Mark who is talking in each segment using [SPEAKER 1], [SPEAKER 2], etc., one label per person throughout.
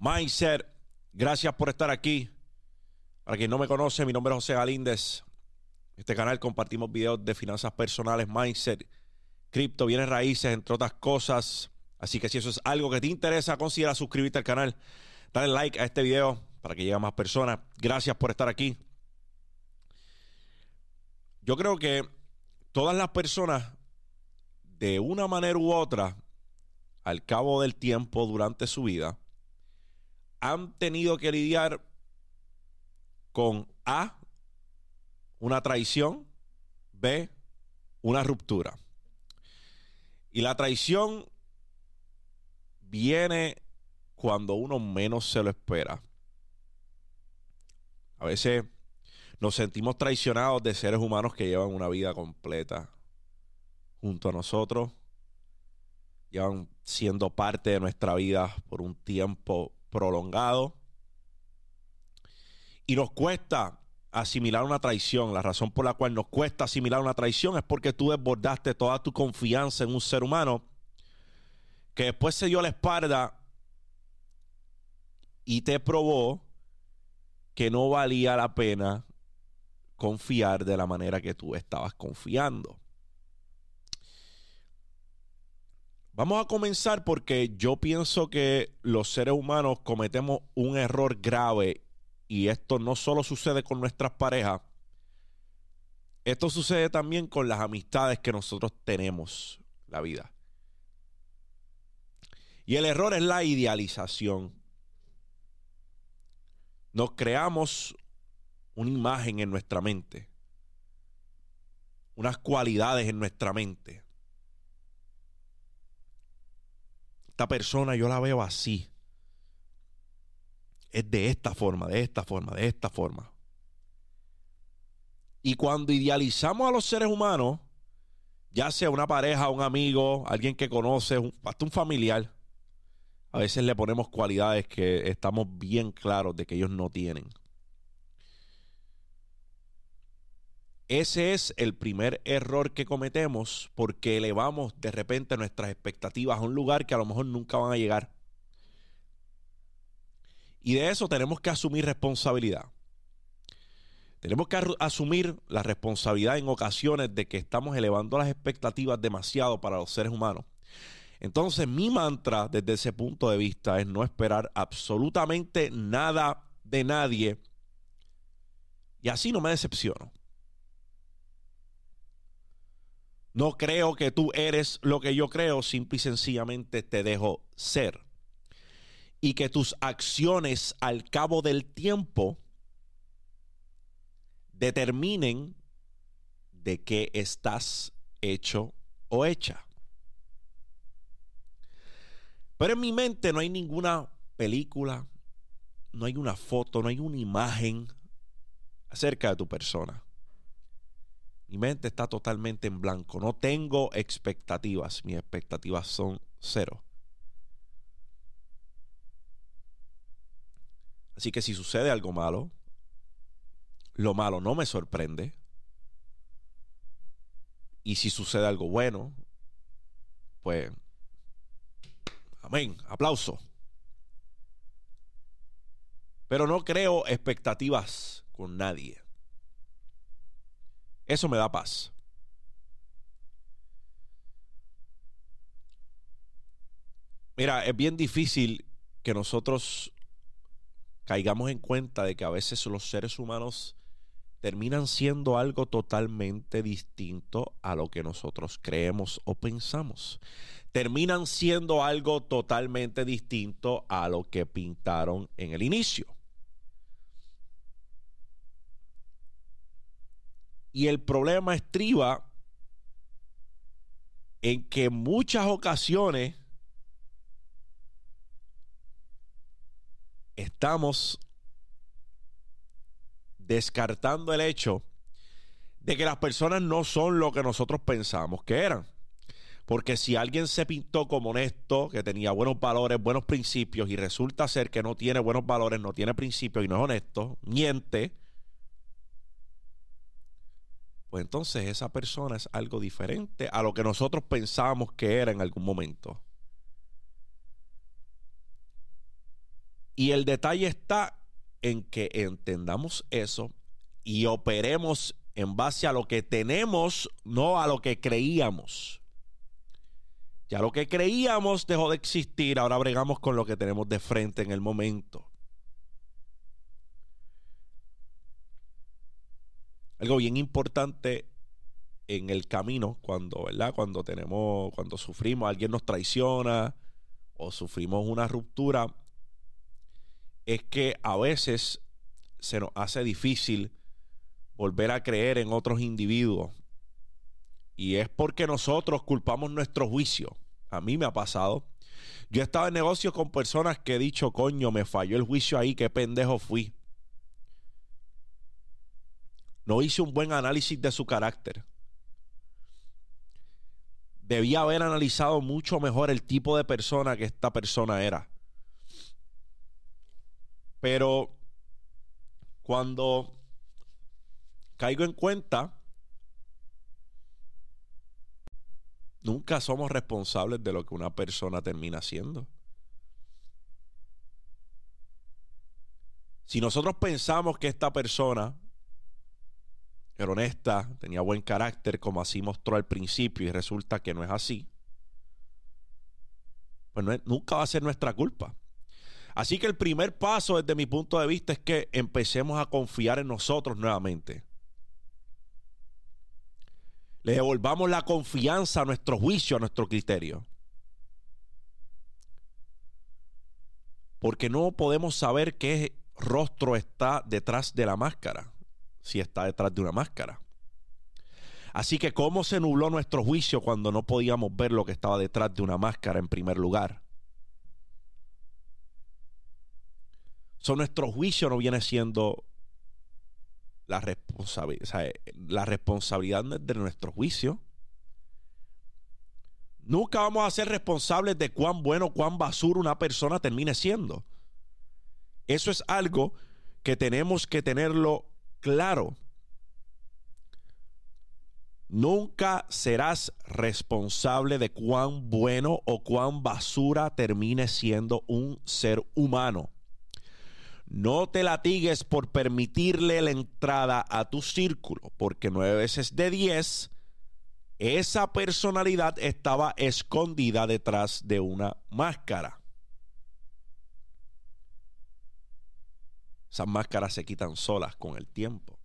[SPEAKER 1] Mindset, gracias por estar aquí. Para quien no me conoce, mi nombre es José Galíndez. En este canal compartimos videos de finanzas personales, mindset, cripto, bienes raíces, entre otras cosas. Así que si eso es algo que te interesa, considera suscribirte al canal, dale like a este video para que llegue a más personas. Gracias por estar aquí. Yo creo que todas las personas, de una manera u otra, al cabo del tiempo, durante su vida, han tenido que lidiar con A, una traición, B, una ruptura. Y la traición viene cuando uno menos se lo espera. A veces nos sentimos traicionados de seres humanos que llevan una vida completa junto a nosotros, llevan siendo parte de nuestra vida por un tiempo prolongado. Y nos cuesta asimilar una traición. La razón por la cual nos cuesta asimilar una traición es porque tú desbordaste toda tu confianza en un ser humano que después se dio la espalda y te probó que no valía la pena confiar de la manera que tú estabas confiando. Vamos a comenzar porque yo pienso que los seres humanos cometemos un error grave y esto no solo sucede con nuestras parejas, esto sucede también con las amistades que nosotros tenemos en la vida. Y el error es la idealización. Nos creamos una imagen en nuestra mente, unas cualidades en nuestra mente esta persona yo la veo así. Es de esta forma, de esta forma, de esta forma. Y cuando idealizamos a los seres humanos, ya sea una pareja, un amigo, alguien que conoce, hasta un familiar, a veces le ponemos cualidades que estamos bien claros de que ellos no tienen. Ese es el primer error que cometemos porque elevamos de repente nuestras expectativas a un lugar que a lo mejor nunca van a llegar. Y de eso tenemos que asumir responsabilidad. Tenemos que asumir la responsabilidad en ocasiones de que estamos elevando las expectativas demasiado para los seres humanos. Entonces mi mantra desde ese punto de vista es no esperar absolutamente nada de nadie. Y así no me decepciono. No creo que tú eres lo que yo creo, simple y sencillamente te dejo ser. Y que tus acciones al cabo del tiempo determinen de qué estás hecho o hecha. Pero en mi mente no hay ninguna película, no hay una foto, no hay una imagen acerca de tu persona. Mi mente está totalmente en blanco. No tengo expectativas. Mis expectativas son cero. Así que si sucede algo malo, lo malo no me sorprende. Y si sucede algo bueno, pues, amén, aplauso. Pero no creo expectativas con nadie. Eso me da paz. Mira, es bien difícil que nosotros caigamos en cuenta de que a veces los seres humanos terminan siendo algo totalmente distinto a lo que nosotros creemos o pensamos. Terminan siendo algo totalmente distinto a lo que pintaron en el inicio. Y el problema estriba en que en muchas ocasiones estamos descartando el hecho de que las personas no son lo que nosotros pensamos que eran. Porque si alguien se pintó como honesto, que tenía buenos valores, buenos principios, y resulta ser que no tiene buenos valores, no tiene principios y no es honesto, miente, pues entonces esa persona es algo diferente a lo que nosotros pensábamos que era en algún momento. Y el detalle está en que entendamos eso y operemos en base a lo que tenemos, no a lo que creíamos. Ya lo que creíamos dejó de existir, ahora bregamos con lo que tenemos de frente en el momento. Algo bien importante en el camino cuando, ¿verdad? Cuando tenemos, cuando sufrimos, alguien nos traiciona o sufrimos una ruptura, es que a veces se nos hace difícil volver a creer en otros individuos. Y es porque nosotros culpamos nuestro juicio. A mí me ha pasado. Yo he estado en negocios con personas que he dicho, coño, me falló el juicio ahí, qué pendejo fui. No hice un buen análisis de su carácter. Debía haber analizado mucho mejor el tipo de persona que esta persona era. Pero cuando caigo en cuenta, nunca somos responsables de lo que una persona termina haciendo. Si nosotros pensamos que esta persona era honesta, tenía buen carácter, como así mostró al principio, y resulta que no es así, pues nunca va a ser nuestra culpa. Así que el primer paso desde mi punto de vista es que empecemos a confiar en nosotros nuevamente. Le devolvamos la confianza a nuestro juicio, a nuestro criterio. Porque no podemos saber qué rostro está detrás de la máscara, si está detrás de una máscara. Así que, ¿cómo se nubló nuestro juicio cuando no podíamos ver lo que estaba detrás de una máscara en primer lugar? So, nuestro juicio no viene siendo la, responsabilidad, la responsabilidad de nuestro juicio. Nunca vamos a ser responsables de cuán bueno, cuán basura una persona termine siendo. Eso es algo que tenemos que tenerlo claro. Nunca serás responsable de cuán bueno o cuán basura termine siendo un ser humano. No te latigues por permitirle la entrada a tu círculo, porque nueve veces de diez, esa personalidad estaba escondida detrás de una máscara. Esas máscaras se quitan solas con el tiempo.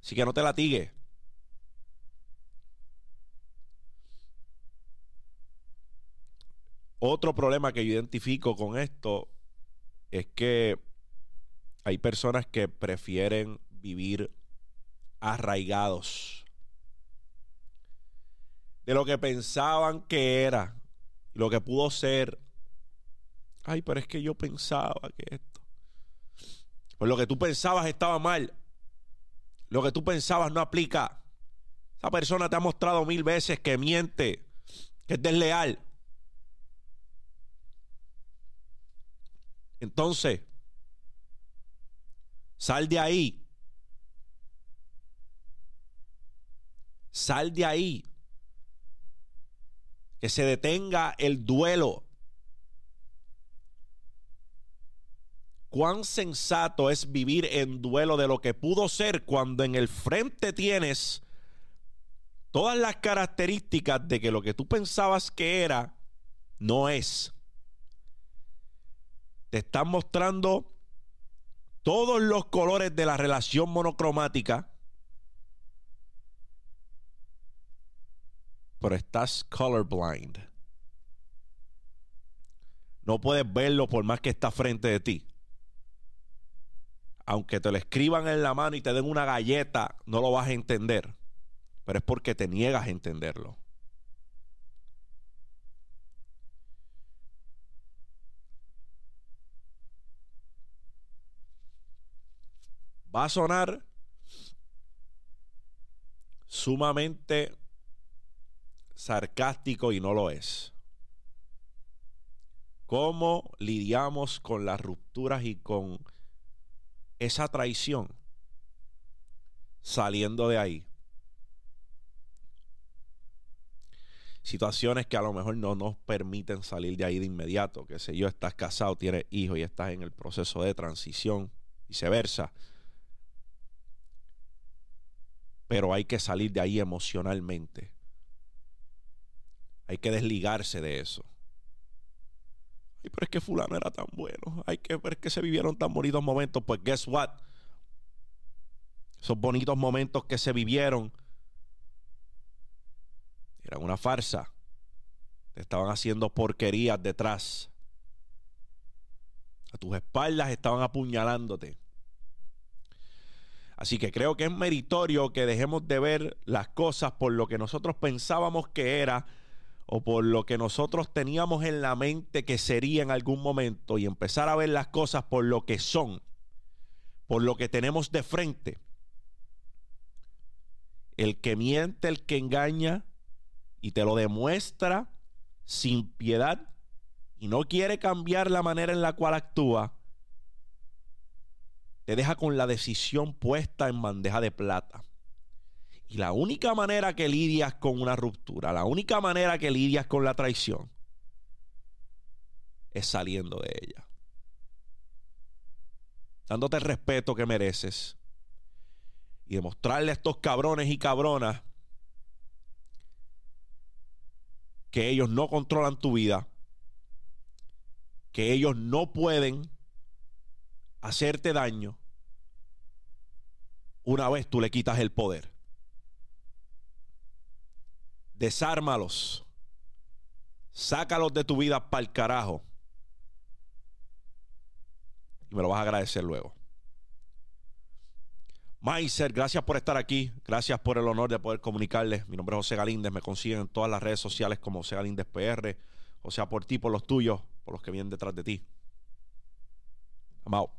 [SPEAKER 1] Así que no te latigues. Otro problema que yo identifico con esto es que hay personas que prefieren vivir arraigados de lo que pensaban que era, lo que pudo ser. Ay, pero es que yo pensaba que esto. Pues lo que tú pensabas estaba mal. Lo que tú pensabas no aplica. Esa persona te ha mostrado mil veces que miente, que es desleal. Entonces, sal de ahí. Sal de ahí. Que se detenga el duelo. Cuán sensato es vivir en duelo de lo que pudo ser cuando en el frente tienes todas las características de que lo que tú pensabas que era, no es te están mostrando todos los colores de la relación monocromática, pero estás colorblind. No puedes verlo por más que está frente de ti. Aunque te lo escriban en la mano y te den una galleta, no lo vas a entender. Pero es porque te niegas a entenderlo. va a sonar sumamente sarcástico y no lo es. ¿Cómo lidiamos con las rupturas y con esa traición saliendo de ahí? situaciones que a lo mejor no nos permiten salir de ahí de inmediato, que sé yo, estás casado, tienes hijos y estás en el proceso de transición, viceversa. Pero hay que salir de ahí emocionalmente. Hay que desligarse de eso. Ay, pero es que fulano era tan bueno. Hay que ver que se vivieron tan bonitos momentos. Pues guess what? Esos bonitos momentos que se vivieron eran una farsa. Te estaban haciendo porquerías detrás. A tus espaldas estaban apuñalándote. Así que creo que es meritorio que dejemos de ver las cosas por lo que nosotros pensábamos que era o por lo que nosotros teníamos en la mente que sería en algún momento y empezar a ver las cosas por lo que son, por lo que tenemos de frente. El que miente, el que engaña y te lo demuestra sin piedad y no quiere cambiar la manera en la cual actúa, te deja con la decisión puesta en bandeja de plata. Y la única manera que lidias con una ruptura, la única manera que lidias con la traición, es saliendo de ella. Dándote el respeto que mereces. Y demostrarle a estos cabrones y cabronas que ellos no controlan tu vida, que ellos no pueden hacerte daño una vez tú le quitas el poder desármalos, sácalos de tu vida para el carajo. Y me lo vas a agradecer luego. Maiser, gracias por estar aquí. Gracias por el honor de poder comunicarles. Mi nombre es José Galíndez. Me consiguen en todas las redes sociales como José Galíndez PR. O sea, por ti, por los tuyos, por los que vienen detrás de ti. Amado.